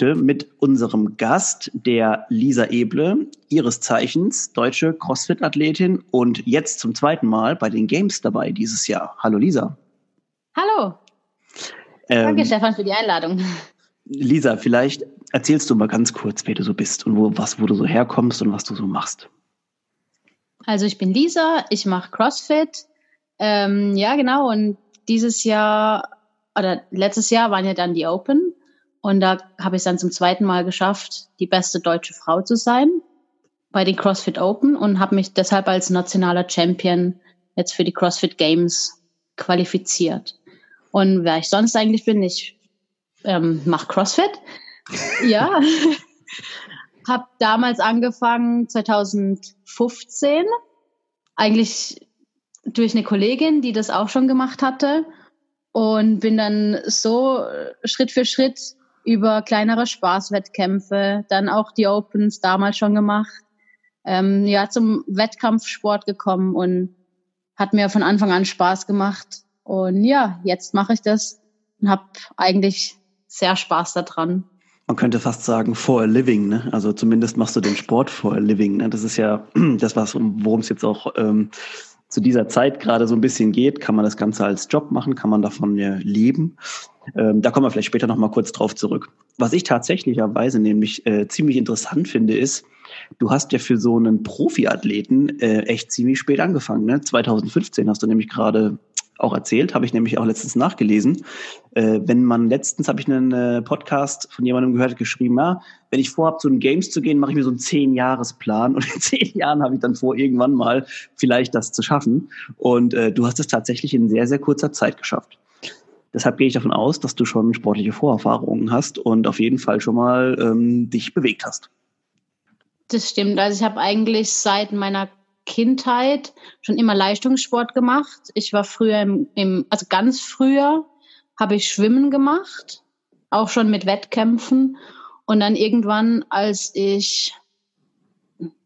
Heute mit unserem Gast, der Lisa Eble, ihres Zeichens deutsche CrossFit-Athletin und jetzt zum zweiten Mal bei den Games dabei dieses Jahr. Hallo Lisa. Hallo. Ähm, Danke Stefan für die Einladung. Lisa, vielleicht erzählst du mal ganz kurz, wer du so bist und wo, was, wo du so herkommst und was du so machst. Also ich bin Lisa, ich mache CrossFit. Ähm, ja, genau. Und dieses Jahr oder letztes Jahr waren ja dann die Open und da habe ich es dann zum zweiten Mal geschafft, die beste deutsche Frau zu sein bei den CrossFit Open und habe mich deshalb als nationaler Champion jetzt für die CrossFit Games qualifiziert. Und wer ich sonst eigentlich bin, ich ähm, mache CrossFit. ja. habe damals angefangen, 2015, eigentlich durch eine Kollegin, die das auch schon gemacht hatte. Und bin dann so Schritt für Schritt über kleinere Spaßwettkämpfe, dann auch die Opens damals schon gemacht, ähm, ja, zum Wettkampfsport gekommen und hat mir von Anfang an Spaß gemacht. Und ja, jetzt mache ich das und habe eigentlich sehr Spaß daran. Man könnte fast sagen, for a living, ne? Also zumindest machst du den Sport for a living. Ne? Das ist ja das, was worum es jetzt auch ähm, zu dieser Zeit gerade so ein bisschen geht. Kann man das Ganze als Job machen? Kann man davon leben? Ähm, da kommen wir vielleicht später noch mal kurz drauf zurück. Was ich tatsächlicherweise nämlich äh, ziemlich interessant finde, ist, du hast ja für so einen Profiathleten äh, echt ziemlich spät angefangen. Ne? 2015 hast du nämlich gerade auch erzählt, habe ich nämlich auch letztens nachgelesen. Äh, wenn man letztens habe ich einen äh, Podcast von jemandem gehört, geschrieben, ja, wenn ich vorhabe, zu den Games zu gehen, mache ich mir so einen zehn-Jahres-Plan und in zehn Jahren habe ich dann vor, irgendwann mal vielleicht das zu schaffen. Und äh, du hast es tatsächlich in sehr, sehr kurzer Zeit geschafft. Deshalb gehe ich davon aus, dass du schon sportliche Vorerfahrungen hast und auf jeden Fall schon mal ähm, dich bewegt hast. Das stimmt. Also ich habe eigentlich seit meiner Kindheit schon immer Leistungssport gemacht. Ich war früher im, im also ganz früher habe ich Schwimmen gemacht, auch schon mit Wettkämpfen. Und dann irgendwann, als ich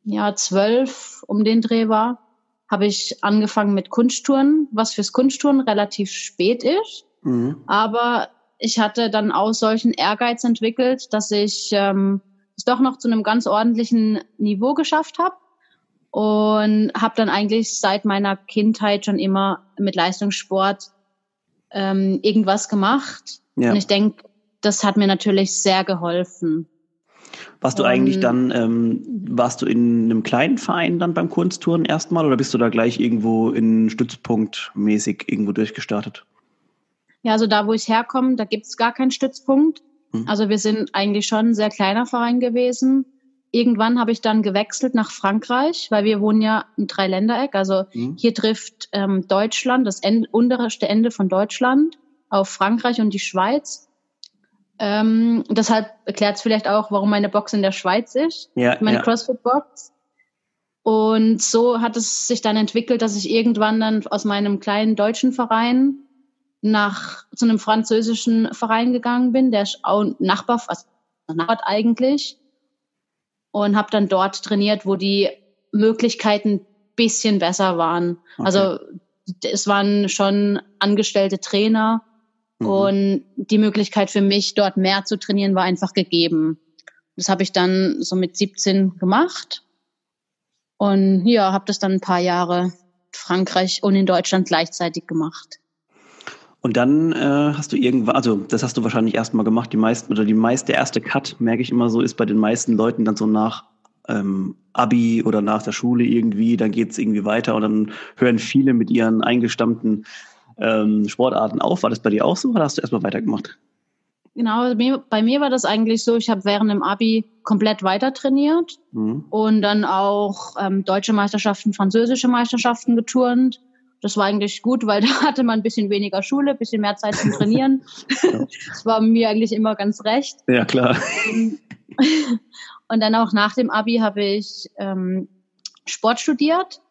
ja zwölf um den Dreh war, habe ich angefangen mit Kunsttouren, was fürs Kunsttouren relativ spät ist. Mhm. Aber ich hatte dann auch solchen Ehrgeiz entwickelt, dass ich ähm, es doch noch zu einem ganz ordentlichen Niveau geschafft habe und habe dann eigentlich seit meiner Kindheit schon immer mit Leistungssport ähm, irgendwas gemacht. Ja. Und ich denke, das hat mir natürlich sehr geholfen. Warst du und, eigentlich dann, ähm, warst du in einem kleinen Verein dann beim Kunsttouren erstmal oder bist du da gleich irgendwo in Stützpunkt mäßig irgendwo durchgestartet? Ja, also da, wo ich herkomme, da gibt's gar keinen Stützpunkt. Mhm. Also wir sind eigentlich schon ein sehr kleiner Verein gewesen. Irgendwann habe ich dann gewechselt nach Frankreich, weil wir wohnen ja im Dreiländereck. Also mhm. hier trifft ähm, Deutschland, das Ende, unterste Ende von Deutschland, auf Frankreich und die Schweiz. Ähm, deshalb erklärt es vielleicht auch, warum meine Box in der Schweiz ist, ja, meine ja. CrossFit-Box. Und so hat es sich dann entwickelt, dass ich irgendwann dann aus meinem kleinen deutschen Verein nach zu einem französischen Verein gegangen bin, der ist auch Nachbar, also Nachbar eigentlich, und habe dann dort trainiert, wo die Möglichkeiten bisschen besser waren. Okay. Also es waren schon angestellte Trainer mhm. und die Möglichkeit für mich dort mehr zu trainieren war einfach gegeben. Das habe ich dann so mit 17 gemacht und ja, habe das dann ein paar Jahre Frankreich und in Deutschland gleichzeitig gemacht. Und dann äh, hast du irgendwann, also das hast du wahrscheinlich erstmal gemacht, die meisten oder die meiste, der erste Cut, merke ich immer so, ist bei den meisten Leuten dann so nach ähm, Abi oder nach der Schule irgendwie, dann geht's irgendwie weiter und dann hören viele mit ihren eingestammten ähm, Sportarten auf. War das bei dir auch so oder hast du erstmal weitergemacht? Genau, bei mir war das eigentlich so, ich habe während dem Abi komplett weiter trainiert mhm. und dann auch ähm, deutsche Meisterschaften, französische Meisterschaften geturnt das war eigentlich gut, weil da hatte man ein bisschen weniger Schule, ein bisschen mehr Zeit zum Trainieren. das war mir eigentlich immer ganz recht. Ja, klar. Und dann auch nach dem Abi habe ich ähm, Sport studiert,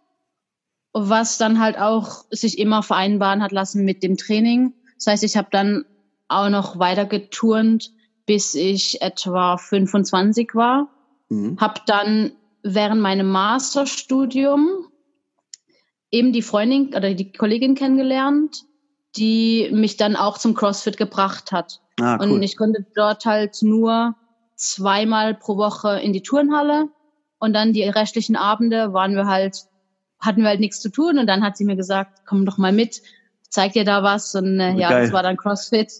was dann halt auch sich immer vereinbaren hat lassen mit dem Training. Das heißt, ich habe dann auch noch weiter geturnt, bis ich etwa 25 war. Mhm. Habe dann während meinem Masterstudium eben die Freundin oder die Kollegin kennengelernt, die mich dann auch zum CrossFit gebracht hat. Ah, cool. Und ich konnte dort halt nur zweimal pro Woche in die Turnhalle und dann die restlichen Abende waren wir halt, hatten wir halt nichts zu tun und dann hat sie mir gesagt, komm doch mal mit, zeig dir da was und äh, ja, Geil. das war dann CrossFit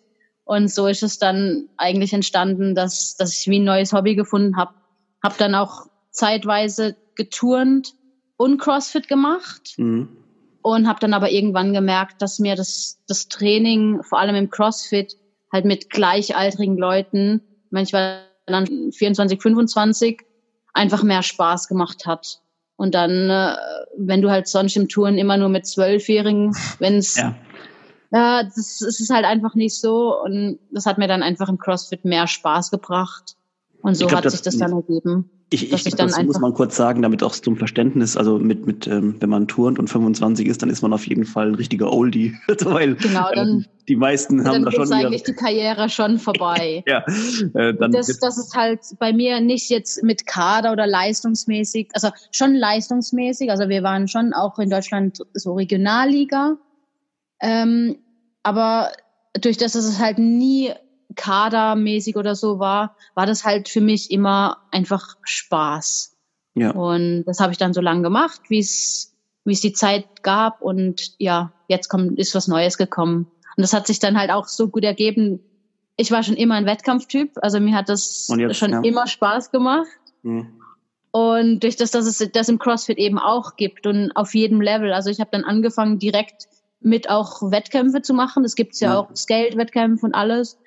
und so ist es dann eigentlich entstanden, dass, dass ich wie ein neues Hobby gefunden habe. Hab dann auch zeitweise geturnt und CrossFit gemacht. Mhm. Und habe dann aber irgendwann gemerkt, dass mir das, das Training, vor allem im CrossFit, halt mit gleichaltrigen Leuten, manchmal dann 24, 25, einfach mehr Spaß gemacht hat. Und dann, äh, wenn du halt sonst im Touren immer nur mit Zwölfjährigen, wenn es ja. ja, das, das ist halt einfach nicht so. Und das hat mir dann einfach im CrossFit mehr Spaß gebracht. Und so glaub, hat sich das dann ergeben. Ich, ich, ich das muss man kurz sagen, damit auch zum Verständnis, also mit, mit ähm, wenn man turnt und 25 ist, dann ist man auf jeden Fall ein richtiger Oldie. Weil genau, dann, ähm, die meisten haben da schon. Dann ist eigentlich die Karriere schon vorbei. ja, äh, dann das, das ist halt bei mir nicht jetzt mit Kader oder leistungsmäßig, also schon leistungsmäßig. Also wir waren schon auch in Deutschland so Regionalliga. Ähm, aber durch das, dass es halt nie kadermäßig oder so war, war das halt für mich immer einfach Spaß. Ja. Und das habe ich dann so lange gemacht, wie es wie es die Zeit gab und ja, jetzt kommt ist was Neues gekommen. Und das hat sich dann halt auch so gut ergeben. Ich war schon immer ein Wettkampftyp, also mir hat das jetzt, schon ja. immer Spaß gemacht. Mhm. Und durch das, dass es das im CrossFit eben auch gibt und auf jedem Level. Also ich habe dann angefangen direkt mit auch Wettkämpfe zu machen. Es gibt ja, ja auch Skate-Wettkämpfe und alles.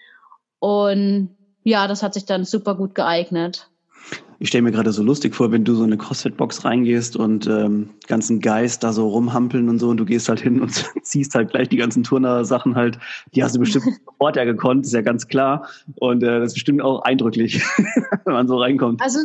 Und ja, das hat sich dann super gut geeignet. Ich stelle mir gerade so lustig vor, wenn du so in eine CrossFit-Box reingehst und ähm, ganzen Geist da so rumhampeln und so und du gehst halt hin und ziehst halt gleich die ganzen Turner-Sachen halt, die hast du bestimmt sofort ja gekonnt, ist ja ganz klar. Und äh, das ist bestimmt auch eindrücklich, wenn man so reinkommt. Also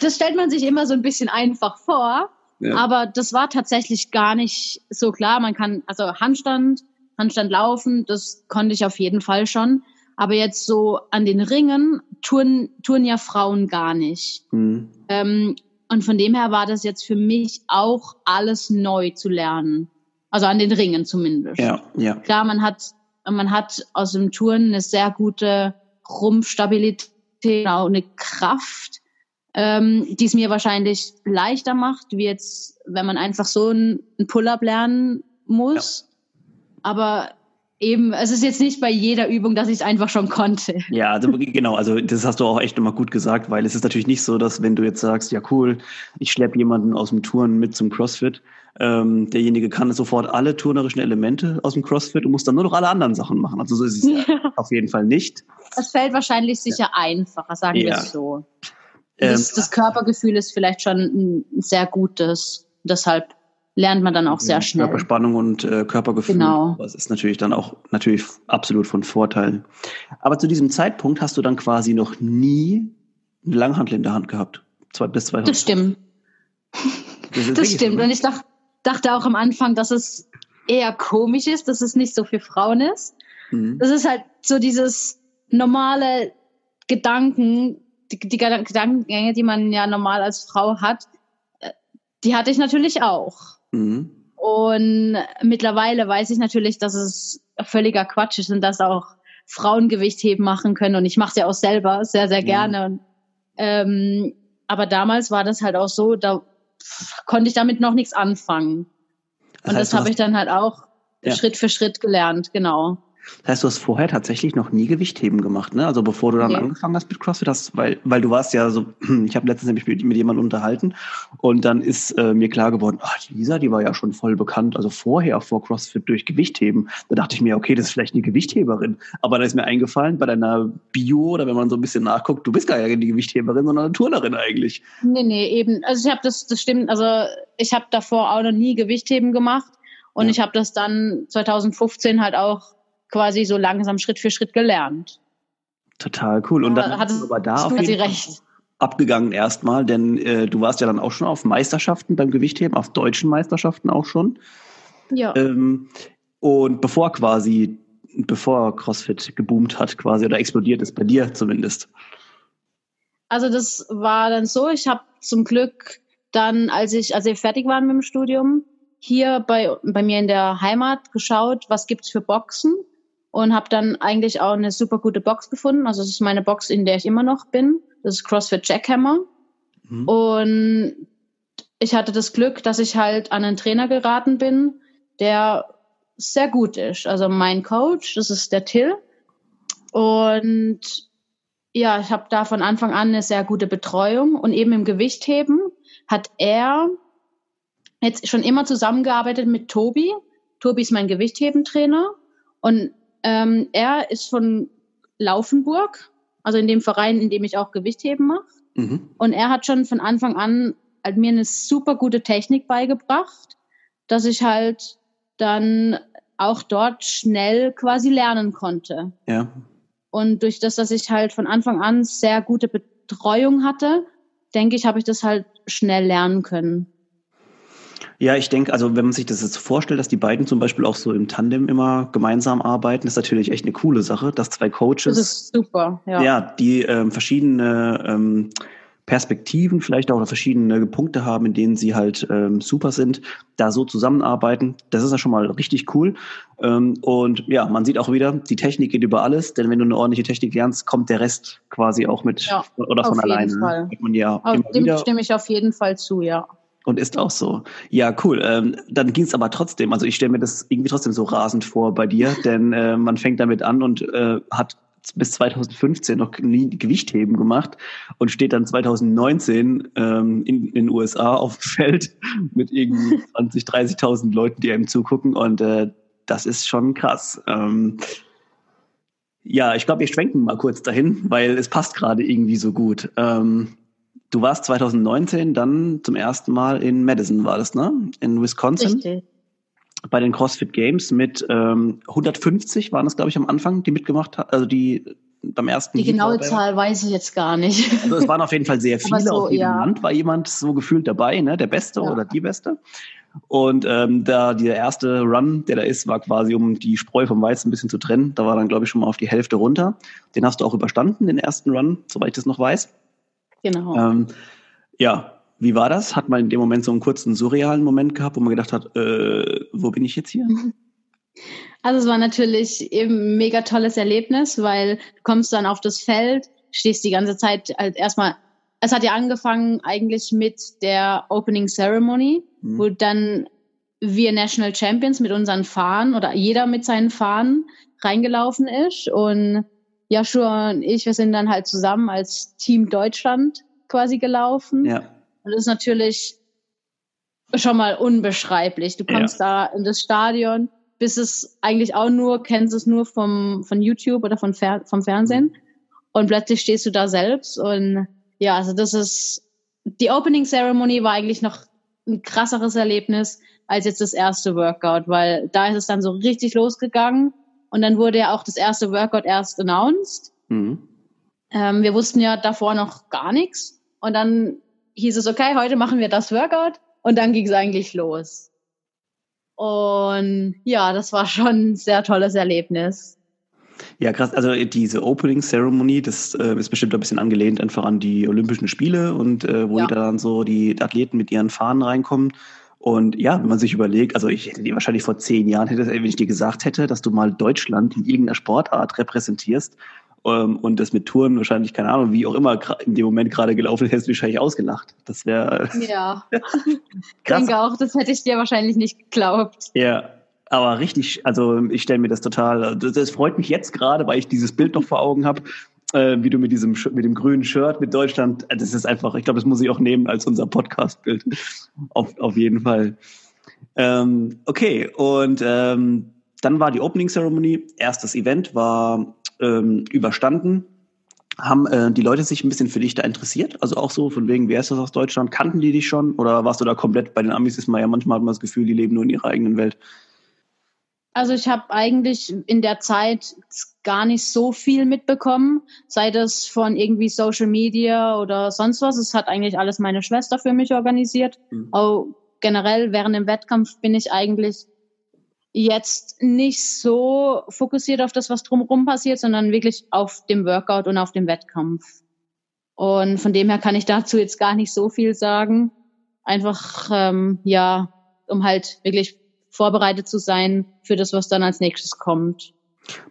das stellt man sich immer so ein bisschen einfach vor, ja. aber das war tatsächlich gar nicht so klar. Man kann, also Handstand, Handstand laufen, das konnte ich auf jeden Fall schon. Aber jetzt so an den Ringen touren, touren ja Frauen gar nicht. Mhm. Ähm, und von dem her war das jetzt für mich auch alles neu zu lernen. Also an den Ringen zumindest. Ja, ja. Klar, man hat, man hat aus dem Touren eine sehr gute Rumpfstabilität, auch eine Kraft, ähm, die es mir wahrscheinlich leichter macht, wie jetzt, wenn man einfach so ein Pull-up lernen muss. Ja. Aber eben, es ist jetzt nicht bei jeder Übung, dass ich es einfach schon konnte. Ja, also genau, also das hast du auch echt immer gut gesagt, weil es ist natürlich nicht so, dass wenn du jetzt sagst, ja cool, ich schleppe jemanden aus dem Touren mit zum CrossFit, ähm, derjenige kann sofort alle turnerischen Elemente aus dem CrossFit und muss dann nur noch alle anderen Sachen machen. Also so ist es ja. auf jeden Fall nicht. Es fällt wahrscheinlich sicher ja. einfacher, sagen ja. wir es so. Das, ähm, das Körpergefühl ist vielleicht schon ein sehr gutes. Deshalb lernt man dann auch sehr schnell. Körperspannung und äh, Körpergefühl. Genau. Das ist natürlich dann auch natürlich absolut von Vorteil. Aber zu diesem Zeitpunkt hast du dann quasi noch nie eine Langhantel in der Hand gehabt. Zwei bis zwei. Das stimmt. Das, das stimmt. Und ich dachte, dachte auch am Anfang, dass es eher komisch ist, dass es nicht so für Frauen ist. Mhm. Das ist halt so dieses normale Gedanken, die, die Gedankengänge, die man ja normal als Frau hat, äh, die hatte ich natürlich auch. Mhm. Und mittlerweile weiß ich natürlich, dass es völliger Quatsch ist und dass auch Frauen Gewichtheben machen können. Und ich mache es ja auch selber sehr, sehr gerne. Und, ähm, aber damals war das halt auch so, da konnte ich damit noch nichts anfangen. Das und heißt, das habe ich dann halt auch ja. Schritt für Schritt gelernt, genau. Das heißt, du hast vorher tatsächlich noch nie Gewichtheben gemacht, ne? Also bevor du dann okay. angefangen hast mit CrossFit, hast, weil, weil du warst ja so, ich habe letztens nämlich mit, mit jemandem unterhalten und dann ist äh, mir klar geworden, ach, Lisa, die war ja schon voll bekannt, also vorher vor CrossFit durch Gewichtheben. Da dachte ich mir, okay, das ist vielleicht eine Gewichtheberin. Aber da ist mir eingefallen, bei deiner Bio oder wenn man so ein bisschen nachguckt, du bist gar nicht die Gewichtheberin, sondern eine Turnerin eigentlich. Nee, nee, eben. Also ich habe das, das stimmt, also ich habe davor auch noch nie Gewichtheben gemacht und ja. ich habe das dann 2015 halt auch quasi so langsam Schritt für Schritt gelernt. Total cool. Und dann hat es aber da auf jeden recht. abgegangen erstmal, denn äh, du warst ja dann auch schon auf Meisterschaften beim Gewichtheben, auf deutschen Meisterschaften auch schon. Ja. Ähm, und bevor quasi, bevor CrossFit geboomt hat quasi oder explodiert ist, bei dir zumindest. Also das war dann so, ich habe zum Glück dann, als ich, als wir fertig waren mit dem Studium, hier bei, bei mir in der Heimat geschaut, was gibt's für Boxen und habe dann eigentlich auch eine super gute Box gefunden. Also das ist meine Box, in der ich immer noch bin. Das ist CrossFit Jackhammer. Mhm. Und ich hatte das Glück, dass ich halt an einen Trainer geraten bin, der sehr gut ist. Also mein Coach, das ist der Till. Und ja, ich habe da von Anfang an eine sehr gute Betreuung. Und eben im Gewichtheben hat er jetzt schon immer zusammengearbeitet mit Tobi. Tobi ist mein Gewichthebentrainer. Und ähm, er ist von Laufenburg, also in dem Verein, in dem ich auch Gewichtheben mache. Mhm. Und er hat schon von Anfang an halt mir eine super gute Technik beigebracht, dass ich halt dann auch dort schnell quasi lernen konnte. Ja. Und durch das, dass ich halt von Anfang an sehr gute Betreuung hatte, denke ich, habe ich das halt schnell lernen können. Ja, ich denke, also wenn man sich das jetzt vorstellt, dass die beiden zum Beispiel auch so im Tandem immer gemeinsam arbeiten, ist natürlich echt eine coole Sache, dass zwei Coaches. Das ist super, ja. Ja, die ähm, verschiedene ähm, Perspektiven vielleicht auch verschiedene Punkte haben, in denen sie halt ähm, super sind, da so zusammenarbeiten. Das ist ja schon mal richtig cool. Ähm, und ja, man sieht auch wieder, die Technik geht über alles, denn wenn du eine ordentliche Technik lernst, kommt der Rest quasi auch mit ja, oder von alleine. Fall. Man ja auf dem stimme ich auf jeden Fall zu, ja. Und ist auch so. Ja, cool. Ähm, dann ging es aber trotzdem. Also ich stelle mir das irgendwie trotzdem so rasend vor bei dir, denn äh, man fängt damit an und äh, hat bis 2015 noch nie Gewichtheben gemacht und steht dann 2019 ähm, in, in den USA auf dem Feld mit irgendwie 20, 30.000 Leuten, die einem zugucken und äh, das ist schon krass. Ähm, ja, ich glaube, wir schwenken mal kurz dahin, weil es passt gerade irgendwie so gut. Ähm, Du warst 2019 dann zum ersten Mal in Madison, war das, ne? In Wisconsin. Richtig. Bei den CrossFit Games mit ähm, 150 waren es, glaube ich, am Anfang, die mitgemacht haben, also die beim ersten. Die genaue Zahl weiß ich jetzt gar nicht. Also es waren auf jeden Fall sehr viele. So, auf jedem ja. Land war jemand so gefühlt dabei, ne? Der Beste ja. oder die Beste. Und ähm, da der erste Run, der da ist, war quasi, um die Spreu vom Weizen ein bisschen zu trennen. Da war dann, glaube ich, schon mal auf die Hälfte runter. Den hast du auch überstanden, den ersten Run, soweit ich das noch weiß. Genau. Ähm, ja, wie war das? Hat man in dem Moment so einen kurzen surrealen Moment gehabt, wo man gedacht hat, äh, wo bin ich jetzt hier? Also es war natürlich eben ein mega tolles Erlebnis, weil du kommst dann auf das Feld, stehst die ganze Zeit halt erstmal, es hat ja angefangen eigentlich mit der Opening Ceremony, mhm. wo dann wir National Champions mit unseren Fahnen oder jeder mit seinen Fahnen reingelaufen ist und Joshua und ich, wir sind dann halt zusammen als Team Deutschland quasi gelaufen. Ja. Und das ist natürlich schon mal unbeschreiblich. Du kommst ja. da in das Stadion, bist es eigentlich auch nur, kennst es nur vom, von YouTube oder von Fer vom Fernsehen. Mhm. Und plötzlich stehst du da selbst. Und ja, also das ist, die Opening Ceremony war eigentlich noch ein krasseres Erlebnis als jetzt das erste Workout, weil da ist es dann so richtig losgegangen. Und dann wurde ja auch das erste Workout erst announced. Mhm. Ähm, wir wussten ja davor noch gar nichts. Und dann hieß es, okay, heute machen wir das Workout. Und dann ging es eigentlich los. Und ja, das war schon ein sehr tolles Erlebnis. Ja, krass. Also diese Opening Ceremony, das äh, ist bestimmt ein bisschen angelehnt einfach an die Olympischen Spiele und äh, wo ja. dann so die Athleten mit ihren Fahnen reinkommen. Und ja, wenn man sich überlegt, also ich hätte dir wahrscheinlich vor zehn Jahren, hätte, wenn ich dir gesagt hätte, dass du mal Deutschland in irgendeiner Sportart repräsentierst ähm, und das mit Touren wahrscheinlich, keine Ahnung, wie auch immer in dem Moment gerade gelaufen ist, hättest du wahrscheinlich ausgelacht. Das wäre. Ja. ich denke auch, das hätte ich dir wahrscheinlich nicht geglaubt. Ja. Aber richtig, also ich stelle mir das total, das, das freut mich jetzt gerade, weil ich dieses Bild noch vor Augen habe, äh, wie du mit diesem mit dem grünen Shirt mit Deutschland, äh, das ist einfach, ich glaube, das muss ich auch nehmen als unser Podcast-Bild. auf, auf jeden Fall. Ähm, okay, und ähm, dann war die Opening Ceremony, erstes Event war ähm, überstanden. Haben äh, die Leute sich ein bisschen für dich da interessiert? Also auch so von wegen, wer ist das aus Deutschland? Kannten die dich schon? Oder warst du da komplett bei den Amis? Ist man ja manchmal hat man das Gefühl, die leben nur in ihrer eigenen Welt. Also ich habe eigentlich in der Zeit gar nicht so viel mitbekommen, sei das von irgendwie Social Media oder sonst was. Es hat eigentlich alles meine Schwester für mich organisiert. Mhm. Auch generell während dem Wettkampf bin ich eigentlich jetzt nicht so fokussiert auf das, was drumherum passiert, sondern wirklich auf dem Workout und auf dem Wettkampf. Und von dem her kann ich dazu jetzt gar nicht so viel sagen. Einfach, ähm, ja, um halt wirklich vorbereitet zu sein für das, was dann als nächstes kommt.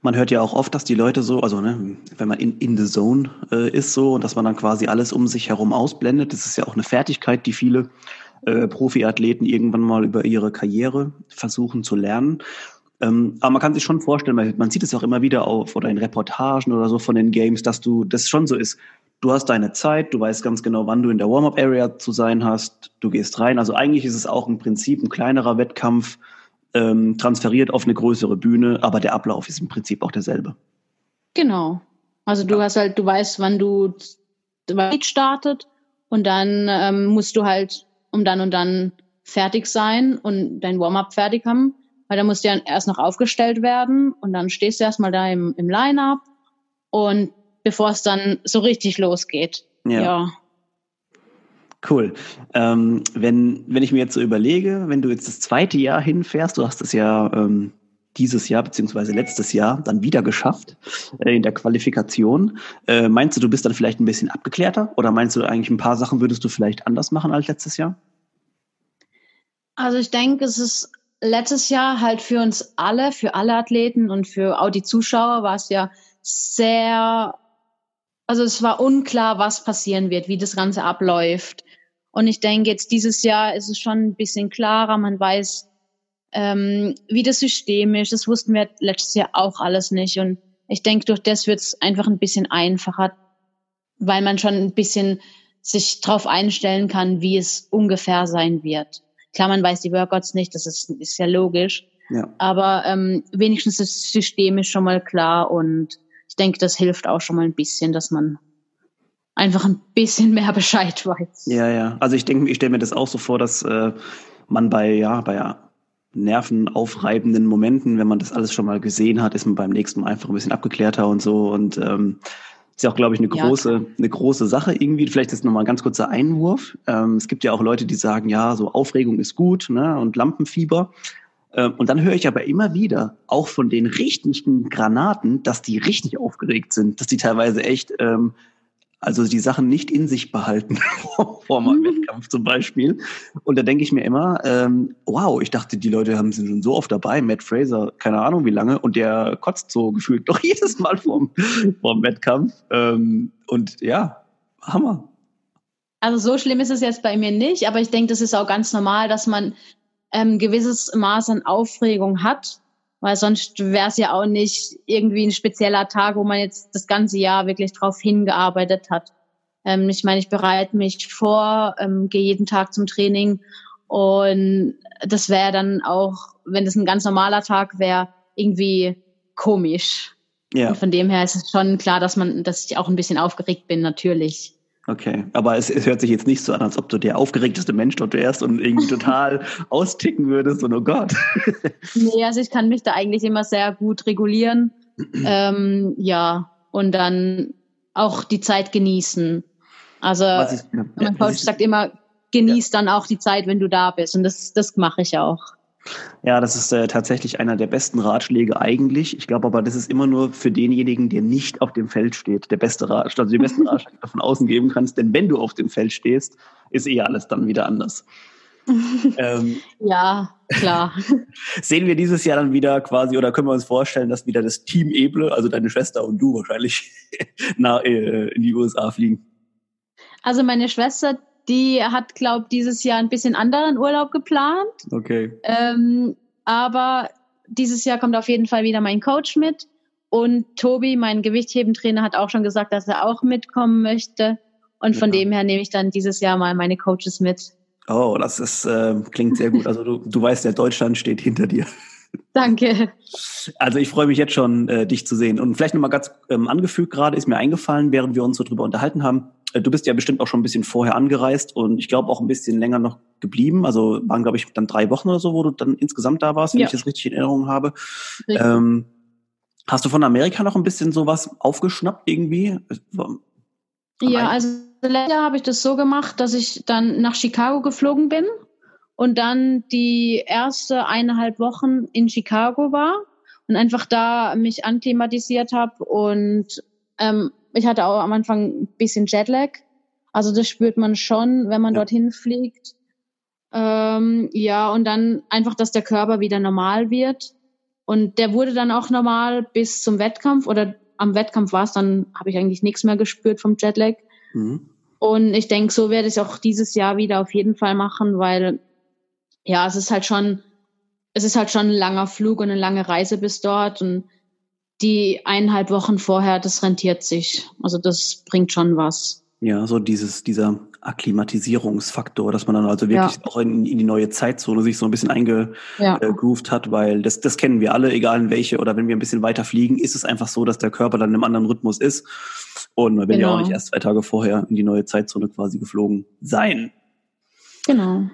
Man hört ja auch oft, dass die Leute so, also ne, wenn man in, in the zone äh, ist so und dass man dann quasi alles um sich herum ausblendet, das ist ja auch eine Fertigkeit, die viele äh, Profiathleten irgendwann mal über ihre Karriere versuchen zu lernen. Ähm, aber man kann sich schon vorstellen, man, man sieht es auch immer wieder auf oder in Reportagen oder so von den Games, dass du das schon so ist. Du hast deine Zeit, du weißt ganz genau, wann du in der Warm-up-Area zu sein hast, du gehst rein. Also eigentlich ist es auch im Prinzip ein kleinerer Wettkampf, ähm, transferiert auf eine größere Bühne, aber der Ablauf ist im Prinzip auch derselbe. Genau. Also du ja. hast halt, du weißt, wann du weit startet und dann ähm, musst du halt um dann und dann fertig sein und dein Warm-up fertig haben, weil da musst du ja erst noch aufgestellt werden und dann stehst du erstmal da im, im Line-up und bevor es dann so richtig losgeht. Ja. ja. Cool. Ähm, wenn, wenn ich mir jetzt so überlege, wenn du jetzt das zweite Jahr hinfährst, du hast es ja ähm, dieses Jahr beziehungsweise letztes Jahr dann wieder geschafft äh, in der Qualifikation. Äh, meinst du, du bist dann vielleicht ein bisschen abgeklärter oder meinst du eigentlich ein paar Sachen würdest du vielleicht anders machen als letztes Jahr? Also ich denke, es ist letztes Jahr halt für uns alle, für alle Athleten und für auch die Zuschauer war es ja sehr, also es war unklar, was passieren wird, wie das Ganze abläuft. Und ich denke, jetzt dieses Jahr ist es schon ein bisschen klarer. Man weiß, ähm, wie das System ist. Das wussten wir letztes Jahr auch alles nicht. Und ich denke, durch das wird es einfach ein bisschen einfacher, weil man schon ein bisschen sich darauf einstellen kann, wie es ungefähr sein wird. Klar, man weiß die Workouts nicht, das ist, ist ja logisch. Ja. Aber ähm, wenigstens das System ist schon mal klar und ich denke, das hilft auch schon mal ein bisschen, dass man einfach ein bisschen mehr Bescheid weiß. Ja, ja. Also ich denke, ich stelle mir das auch so vor, dass äh, man bei, ja, bei nervenaufreibenden Momenten, wenn man das alles schon mal gesehen hat, ist man beim nächsten Mal einfach ein bisschen abgeklärter und so. Und ähm, ist ja auch, glaube ich, eine große, ja, eine große Sache irgendwie. Vielleicht ist nochmal ein ganz kurzer Einwurf. Ähm, es gibt ja auch Leute, die sagen, ja, so Aufregung ist gut ne, und Lampenfieber. Ähm, und dann höre ich aber immer wieder, auch von den richtigen Granaten, dass die richtig aufgeregt sind, dass die teilweise echt ähm, also die Sachen nicht in sich behalten vor einem mhm. Wettkampf zum Beispiel. Und da denke ich mir immer, ähm, wow, ich dachte, die Leute haben sind schon so oft dabei, Matt Fraser, keine Ahnung wie lange, und der kotzt so gefühlt doch jedes Mal vorm, vorm Wettkampf. Ähm, und ja, Hammer. Also so schlimm ist es jetzt bei mir nicht, aber ich denke, das ist auch ganz normal, dass man ähm, gewisses Maß an Aufregung hat weil sonst wäre es ja auch nicht irgendwie ein spezieller Tag, wo man jetzt das ganze Jahr wirklich drauf hingearbeitet hat. Ähm, ich meine, ich bereite mich vor, ähm, gehe jeden Tag zum Training und das wäre dann auch, wenn das ein ganz normaler Tag wäre, irgendwie komisch. Ja. Und von dem her ist es schon klar, dass man, dass ich auch ein bisschen aufgeregt bin, natürlich. Okay, aber es, es, hört sich jetzt nicht so an, als ob du der aufgeregteste Mensch dort wärst und irgendwie total austicken würdest und oh Gott. nee, also ich kann mich da eigentlich immer sehr gut regulieren. ähm, ja, und dann auch die Zeit genießen. Also ich, ja, mein Coach sagt immer, genieß ja. dann auch die Zeit, wenn du da bist. Und das, das mache ich auch. Ja, das ist äh, tatsächlich einer der besten Ratschläge eigentlich. Ich glaube aber, das ist immer nur für denjenigen, der nicht auf dem Feld steht, der beste Ratschlag, also die besten Ratschläge von außen geben kannst. Denn wenn du auf dem Feld stehst, ist eh alles dann wieder anders. ähm, ja, klar. Sehen wir dieses Jahr dann wieder quasi, oder können wir uns vorstellen, dass wieder das Team Eble, also deine Schwester und du wahrscheinlich, nach, äh, in die USA fliegen? Also meine Schwester, die hat, glaube dieses Jahr ein bisschen anderen Urlaub geplant. Okay. Ähm, aber dieses Jahr kommt auf jeden Fall wieder mein Coach mit. Und Tobi, mein Gewichthebentrainer, hat auch schon gesagt, dass er auch mitkommen möchte. Und von ja. dem her nehme ich dann dieses Jahr mal meine Coaches mit. Oh, das ist, äh, klingt sehr gut. Also du, du weißt ja, Deutschland steht hinter dir. Danke. Also ich freue mich jetzt schon, äh, dich zu sehen. Und vielleicht nochmal ganz ähm, angefügt gerade, ist mir eingefallen, während wir uns so drüber unterhalten haben, du bist ja bestimmt auch schon ein bisschen vorher angereist und ich glaube auch ein bisschen länger noch geblieben. Also waren, glaube ich, dann drei Wochen oder so, wo du dann insgesamt da warst, wenn ja. ich das richtig in Erinnerung habe. Ähm, hast du von Amerika noch ein bisschen sowas aufgeschnappt irgendwie? Ja, also leider habe ich das so gemacht, dass ich dann nach Chicago geflogen bin und dann die erste eineinhalb Wochen in Chicago war und einfach da mich anklimatisiert habe und ähm, ich hatte auch am Anfang ein bisschen Jetlag. Also das spürt man schon, wenn man ja. dorthin fliegt. Ähm, ja, und dann einfach, dass der Körper wieder normal wird. Und der wurde dann auch normal bis zum Wettkampf oder am Wettkampf war es, dann habe ich eigentlich nichts mehr gespürt vom Jetlag. Mhm. Und ich denke, so werde ich es auch dieses Jahr wieder auf jeden Fall machen, weil ja, es ist halt schon, es ist halt schon ein langer Flug und eine lange Reise bis dort und die eineinhalb Wochen vorher, das rentiert sich. Also das bringt schon was. Ja, so dieses, dieser Akklimatisierungsfaktor, dass man dann also wirklich ja. auch in, in, die neue Zeitzone sich so ein bisschen eingegroovt ja. hat, weil das, das kennen wir alle, egal in welche, oder wenn wir ein bisschen weiter fliegen, ist es einfach so, dass der Körper dann im anderen Rhythmus ist. Und man will genau. ja auch genau. nicht erst zwei Tage vorher in die neue Zeitzone quasi geflogen sein. Genau.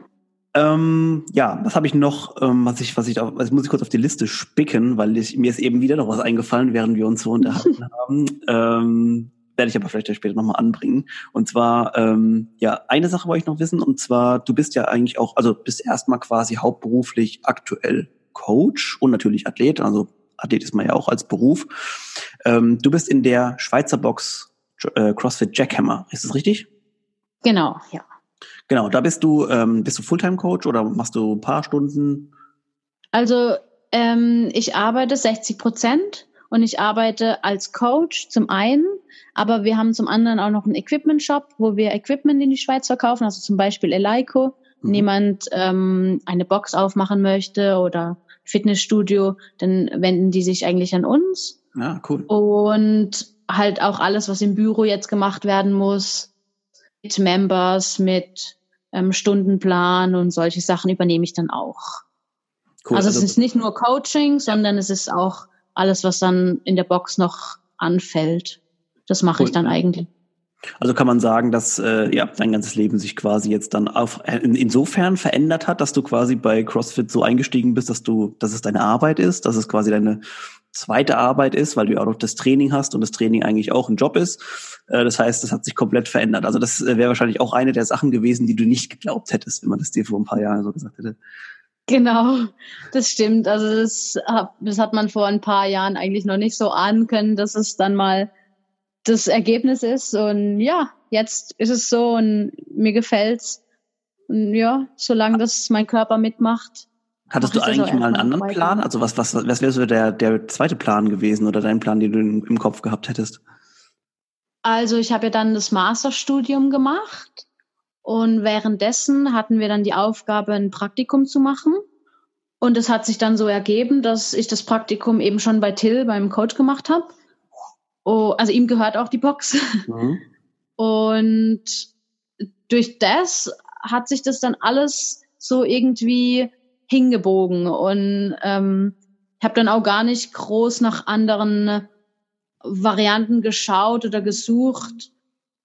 Ähm, ja, was habe ich noch, ähm, was ich, was ich, auch, also muss ich kurz auf die Liste spicken, weil ich, mir ist eben wieder noch was eingefallen, während wir uns so unterhalten haben. Ähm, werde ich aber vielleicht später nochmal anbringen. Und zwar, ähm, ja, eine Sache wollte ich noch wissen, und zwar, du bist ja eigentlich auch, also bist erstmal quasi hauptberuflich aktuell Coach und natürlich Athlet, also Athlet ist man ja auch als Beruf. Ähm, du bist in der Schweizer Box äh, CrossFit Jackhammer, ist das richtig? Genau, ja. Genau, da bist du, ähm, bist du Fulltime-Coach oder machst du ein paar Stunden? Also ähm, ich arbeite 60 Prozent und ich arbeite als Coach zum einen, aber wir haben zum anderen auch noch einen Equipment-Shop, wo wir Equipment in die Schweiz verkaufen, also zum Beispiel Eleiko. Mhm. Jemand ähm, eine Box aufmachen möchte oder Fitnessstudio, dann wenden die sich eigentlich an uns. Ja, cool. Und halt auch alles, was im Büro jetzt gemacht werden muss, mit Members, mit ähm, Stundenplan und solche Sachen übernehme ich dann auch. Cool, also, also es ist nicht nur Coaching, sondern es ist auch alles, was dann in der Box noch anfällt. Das mache cool. ich dann eigentlich. Also kann man sagen, dass äh, ja dein ganzes Leben sich quasi jetzt dann auf, äh, in, insofern verändert hat, dass du quasi bei CrossFit so eingestiegen bist, dass du, dass es deine Arbeit ist, dass es quasi deine zweite Arbeit ist, weil du ja auch noch das Training hast und das Training eigentlich auch ein Job ist. Äh, das heißt, das hat sich komplett verändert. Also das äh, wäre wahrscheinlich auch eine der Sachen gewesen, die du nicht geglaubt hättest, wenn man das dir vor ein paar Jahren so gesagt hätte. Genau, das stimmt. Also das, das hat man vor ein paar Jahren eigentlich noch nicht so ahnen können, dass es dann mal das Ergebnis ist. Und ja, jetzt ist es so und mir gefällt's. Und ja, solange das mein Körper mitmacht. Hattest du eigentlich mal einen anderen. Plan? Also was, was, was wäre so der, der zweite Plan gewesen oder dein Plan, den du im Kopf gehabt hättest? Also ich habe ja dann das Masterstudium gemacht und währenddessen hatten wir dann die Aufgabe, ein Praktikum zu machen. Und es hat sich dann so ergeben, dass ich das Praktikum eben schon bei Till, beim Coach gemacht habe. Oh, also ihm gehört auch die Box. Mhm. Und durch das hat sich das dann alles so irgendwie hingebogen. Und ähm, habe dann auch gar nicht groß nach anderen Varianten geschaut oder gesucht.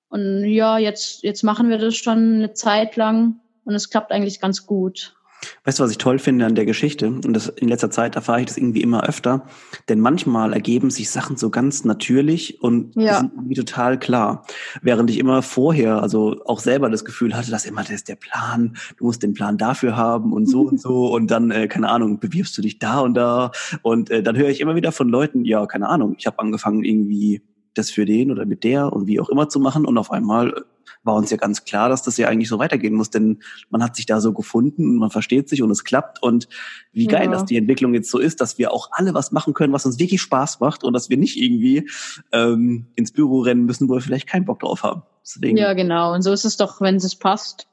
Und ja, jetzt, jetzt machen wir das schon eine Zeit lang und es klappt eigentlich ganz gut. Weißt du, was ich toll finde an der Geschichte? Und das in letzter Zeit erfahre ich das irgendwie immer öfter. Denn manchmal ergeben sich Sachen so ganz natürlich und ja. sind irgendwie total klar. Während ich immer vorher, also auch selber das Gefühl hatte, dass immer das ist der Plan, du musst den Plan dafür haben und so und so und dann, äh, keine Ahnung, bewirbst du dich da und da. Und äh, dann höre ich immer wieder von Leuten, ja, keine Ahnung, ich habe angefangen irgendwie das für den oder mit der und wie auch immer zu machen und auf einmal war uns ja ganz klar, dass das ja eigentlich so weitergehen muss, denn man hat sich da so gefunden und man versteht sich und es klappt und wie geil, ja. dass die Entwicklung jetzt so ist, dass wir auch alle was machen können, was uns wirklich Spaß macht und dass wir nicht irgendwie ähm, ins Büro rennen müssen, wo wir vielleicht keinen Bock drauf haben. Deswegen, ja, genau. Und so ist es doch, wenn es passt.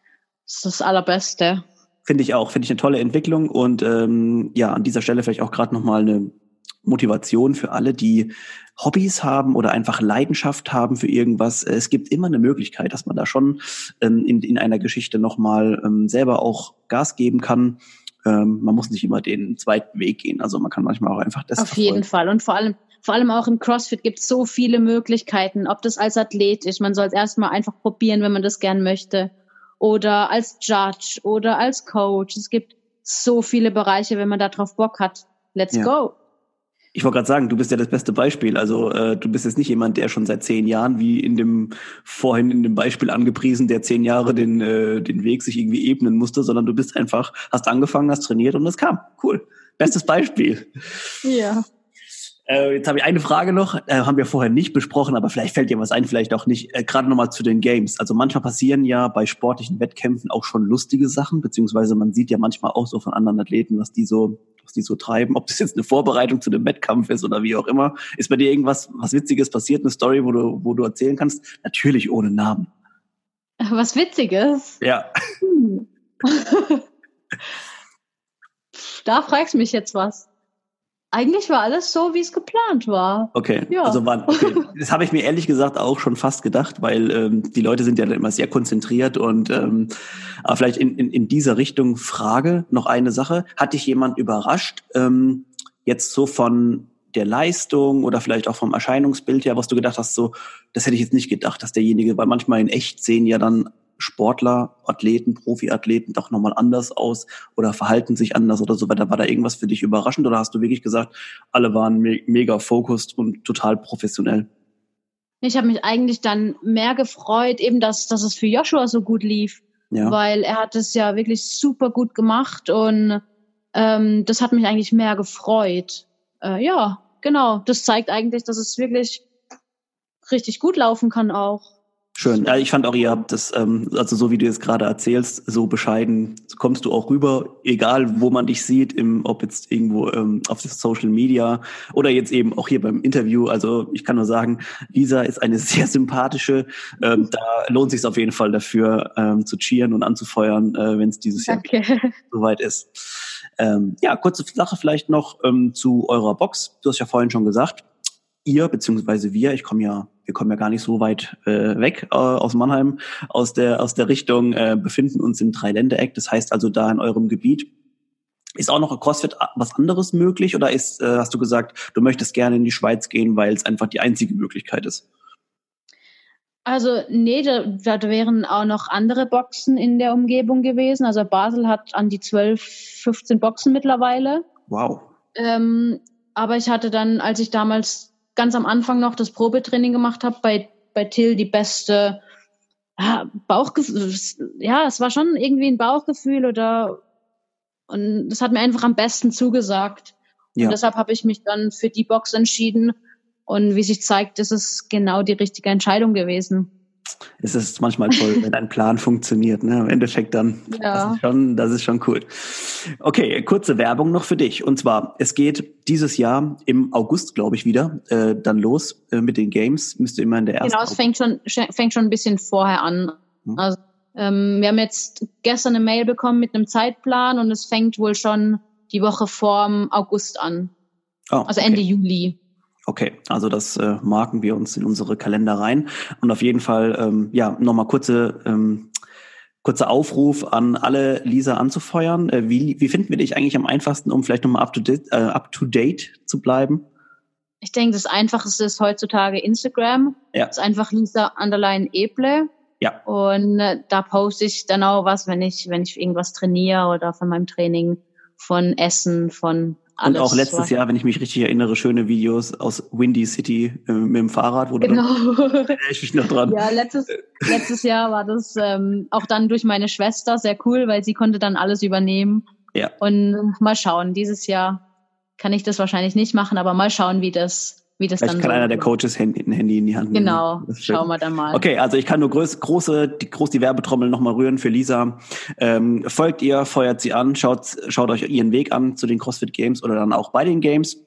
Ist das Allerbeste. Finde ich auch, finde ich eine tolle Entwicklung und ähm, ja, an dieser Stelle vielleicht auch gerade nochmal eine Motivation für alle, die Hobbys haben oder einfach Leidenschaft haben für irgendwas. Es gibt immer eine Möglichkeit, dass man da schon ähm, in, in einer Geschichte nochmal ähm, selber auch Gas geben kann. Ähm, man muss nicht immer den zweiten Weg gehen. Also man kann manchmal auch einfach das. Auf verfolgen. jeden Fall. Und vor allem, vor allem auch im CrossFit gibt es so viele Möglichkeiten, ob das als Athlet ist. Man soll es erstmal einfach probieren, wenn man das gern möchte. oder als Judge oder als Coach. Es gibt so viele Bereiche, wenn man darauf Bock hat. Let's ja. go. Ich wollte gerade sagen, du bist ja das beste Beispiel. Also äh, du bist jetzt nicht jemand, der schon seit zehn Jahren, wie in dem vorhin in dem Beispiel angepriesen, der zehn Jahre den äh, den Weg sich irgendwie ebnen musste, sondern du bist einfach, hast angefangen, hast trainiert und es kam. Cool. Bestes Beispiel. Ja. Äh, jetzt habe ich eine Frage noch, äh, haben wir vorher nicht besprochen, aber vielleicht fällt dir was ein, vielleicht auch nicht. Äh, Gerade nochmal zu den Games. Also manchmal passieren ja bei sportlichen Wettkämpfen auch schon lustige Sachen, beziehungsweise man sieht ja manchmal auch so von anderen Athleten, was die so, was die so treiben. Ob das jetzt eine Vorbereitung zu dem Wettkampf ist oder wie auch immer. Ist bei dir irgendwas, was Witziges passiert, eine Story, wo du, wo du erzählen kannst? Natürlich ohne Namen. Was Witziges? Ja. Hm. da fragst du mich jetzt was. Eigentlich war alles so, wie es geplant war. Okay, ja. also wann? Okay. Das habe ich mir ehrlich gesagt auch schon fast gedacht, weil ähm, die Leute sind ja immer sehr konzentriert und ähm, aber vielleicht in, in, in dieser Richtung Frage noch eine Sache. Hat dich jemand überrascht, ähm, jetzt so von der Leistung oder vielleicht auch vom Erscheinungsbild her, was du gedacht hast, so, das hätte ich jetzt nicht gedacht, dass derjenige, weil manchmal in echt sehen ja dann Sportler, Athleten, Profiathleten doch nochmal anders aus oder verhalten sich anders oder so weiter? War da irgendwas für dich überraschend oder hast du wirklich gesagt, alle waren me mega focused und total professionell? Ich habe mich eigentlich dann mehr gefreut, eben dass, dass es für Joshua so gut lief, ja. weil er hat es ja wirklich super gut gemacht und ähm, das hat mich eigentlich mehr gefreut. Äh, ja, genau. Das zeigt eigentlich, dass es wirklich richtig gut laufen kann auch. Schön. Ja, ich fand auch, ihr habt das, ähm, also so wie du es gerade erzählst, so bescheiden kommst du auch rüber, egal wo man dich sieht, im, ob jetzt irgendwo ähm, auf Social Media oder jetzt eben auch hier beim Interview. Also ich kann nur sagen, Lisa ist eine sehr sympathische. Ähm, da lohnt sich auf jeden Fall dafür ähm, zu cheeren und anzufeuern, äh, wenn es dieses Danke. Jahr soweit ist. Ähm, ja, kurze Sache vielleicht noch ähm, zu eurer Box. Du hast ja vorhin schon gesagt, ihr beziehungsweise wir, ich komme ja wir kommen ja gar nicht so weit äh, weg äh, aus Mannheim, aus der, aus der Richtung, äh, befinden uns im Dreiländereck. Das heißt also da in eurem Gebiet. Ist auch noch CrossFit was anderes möglich oder ist, äh, hast du gesagt, du möchtest gerne in die Schweiz gehen, weil es einfach die einzige Möglichkeit ist? Also nee, da, da wären auch noch andere Boxen in der Umgebung gewesen. Also Basel hat an die 12, 15 Boxen mittlerweile. Wow. Ähm, aber ich hatte dann, als ich damals ganz am Anfang noch das Probetraining gemacht habe, bei, bei Till die beste ja, Bauchgefühl. Ja, es war schon irgendwie ein Bauchgefühl oder und das hat mir einfach am besten zugesagt. Ja. Und deshalb habe ich mich dann für die Box entschieden. Und wie sich zeigt, ist es genau die richtige Entscheidung gewesen es ist manchmal toll, wenn ein Plan funktioniert. Ne? Im Endeffekt dann, ja. das, ist schon, das ist schon cool. Okay, kurze Werbung noch für dich. Und zwar, es geht dieses Jahr im August, glaube ich, wieder äh, dann los äh, mit den Games. Müsste immer in der ersten. Genau, es fängt schon, fängt schon ein bisschen vorher an. Hm. Also, ähm, wir haben jetzt gestern eine Mail bekommen mit einem Zeitplan und es fängt wohl schon die Woche vorm August an. Oh, also Ende okay. Juli. Okay, also das äh, marken wir uns in unsere Kalender rein. Und auf jeden Fall, ähm, ja, nochmal kurze, ähm, kurzer Aufruf an alle Lisa anzufeuern. Äh, wie, wie finden wir dich eigentlich am einfachsten, um vielleicht nochmal up to, date, äh, up to date zu bleiben? Ich denke, das Einfachste ist heutzutage Instagram. Ja. Das ist einfach Lisa Underline Eble. Ja. Und äh, da poste ich dann auch was, wenn ich, wenn ich irgendwas trainiere oder von meinem Training, von Essen, von und auch letztes Jahr, wenn ich mich richtig erinnere, schöne Videos aus Windy City äh, mit dem Fahrrad. Wo genau. Da ich mich noch dran. Ja, letztes, letztes Jahr war das ähm, auch dann durch meine Schwester sehr cool, weil sie konnte dann alles übernehmen. Ja. Und mal schauen, dieses Jahr kann ich das wahrscheinlich nicht machen, aber mal schauen, wie das wie das Vielleicht dann kann so einer der Coaches ein Handy in die Hand nehmen. Genau, schauen wir dann mal. Okay, also ich kann nur groß, große, die, groß die Werbetrommel nochmal rühren für Lisa. Ähm, folgt ihr, feuert sie an, schaut, schaut euch ihren Weg an zu den CrossFit Games oder dann auch bei den Games.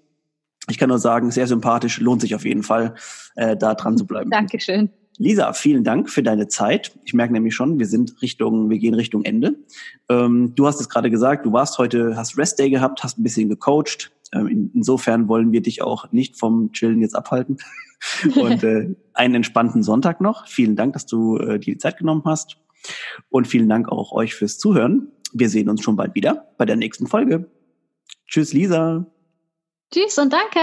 Ich kann nur sagen, sehr sympathisch, lohnt sich auf jeden Fall, äh, da dran zu bleiben. Dankeschön. Lisa, vielen Dank für deine Zeit. Ich merke nämlich schon, wir sind Richtung, wir gehen Richtung Ende. Ähm, du hast es gerade gesagt, du warst heute, hast Rest Day gehabt, hast ein bisschen gecoacht, ähm, insofern wollen wir dich auch nicht vom Chillen jetzt abhalten. Und äh, einen entspannten Sonntag noch. Vielen Dank, dass du äh, dir die Zeit genommen hast. Und vielen Dank auch euch fürs Zuhören. Wir sehen uns schon bald wieder bei der nächsten Folge. Tschüss, Lisa. Tschüss und danke.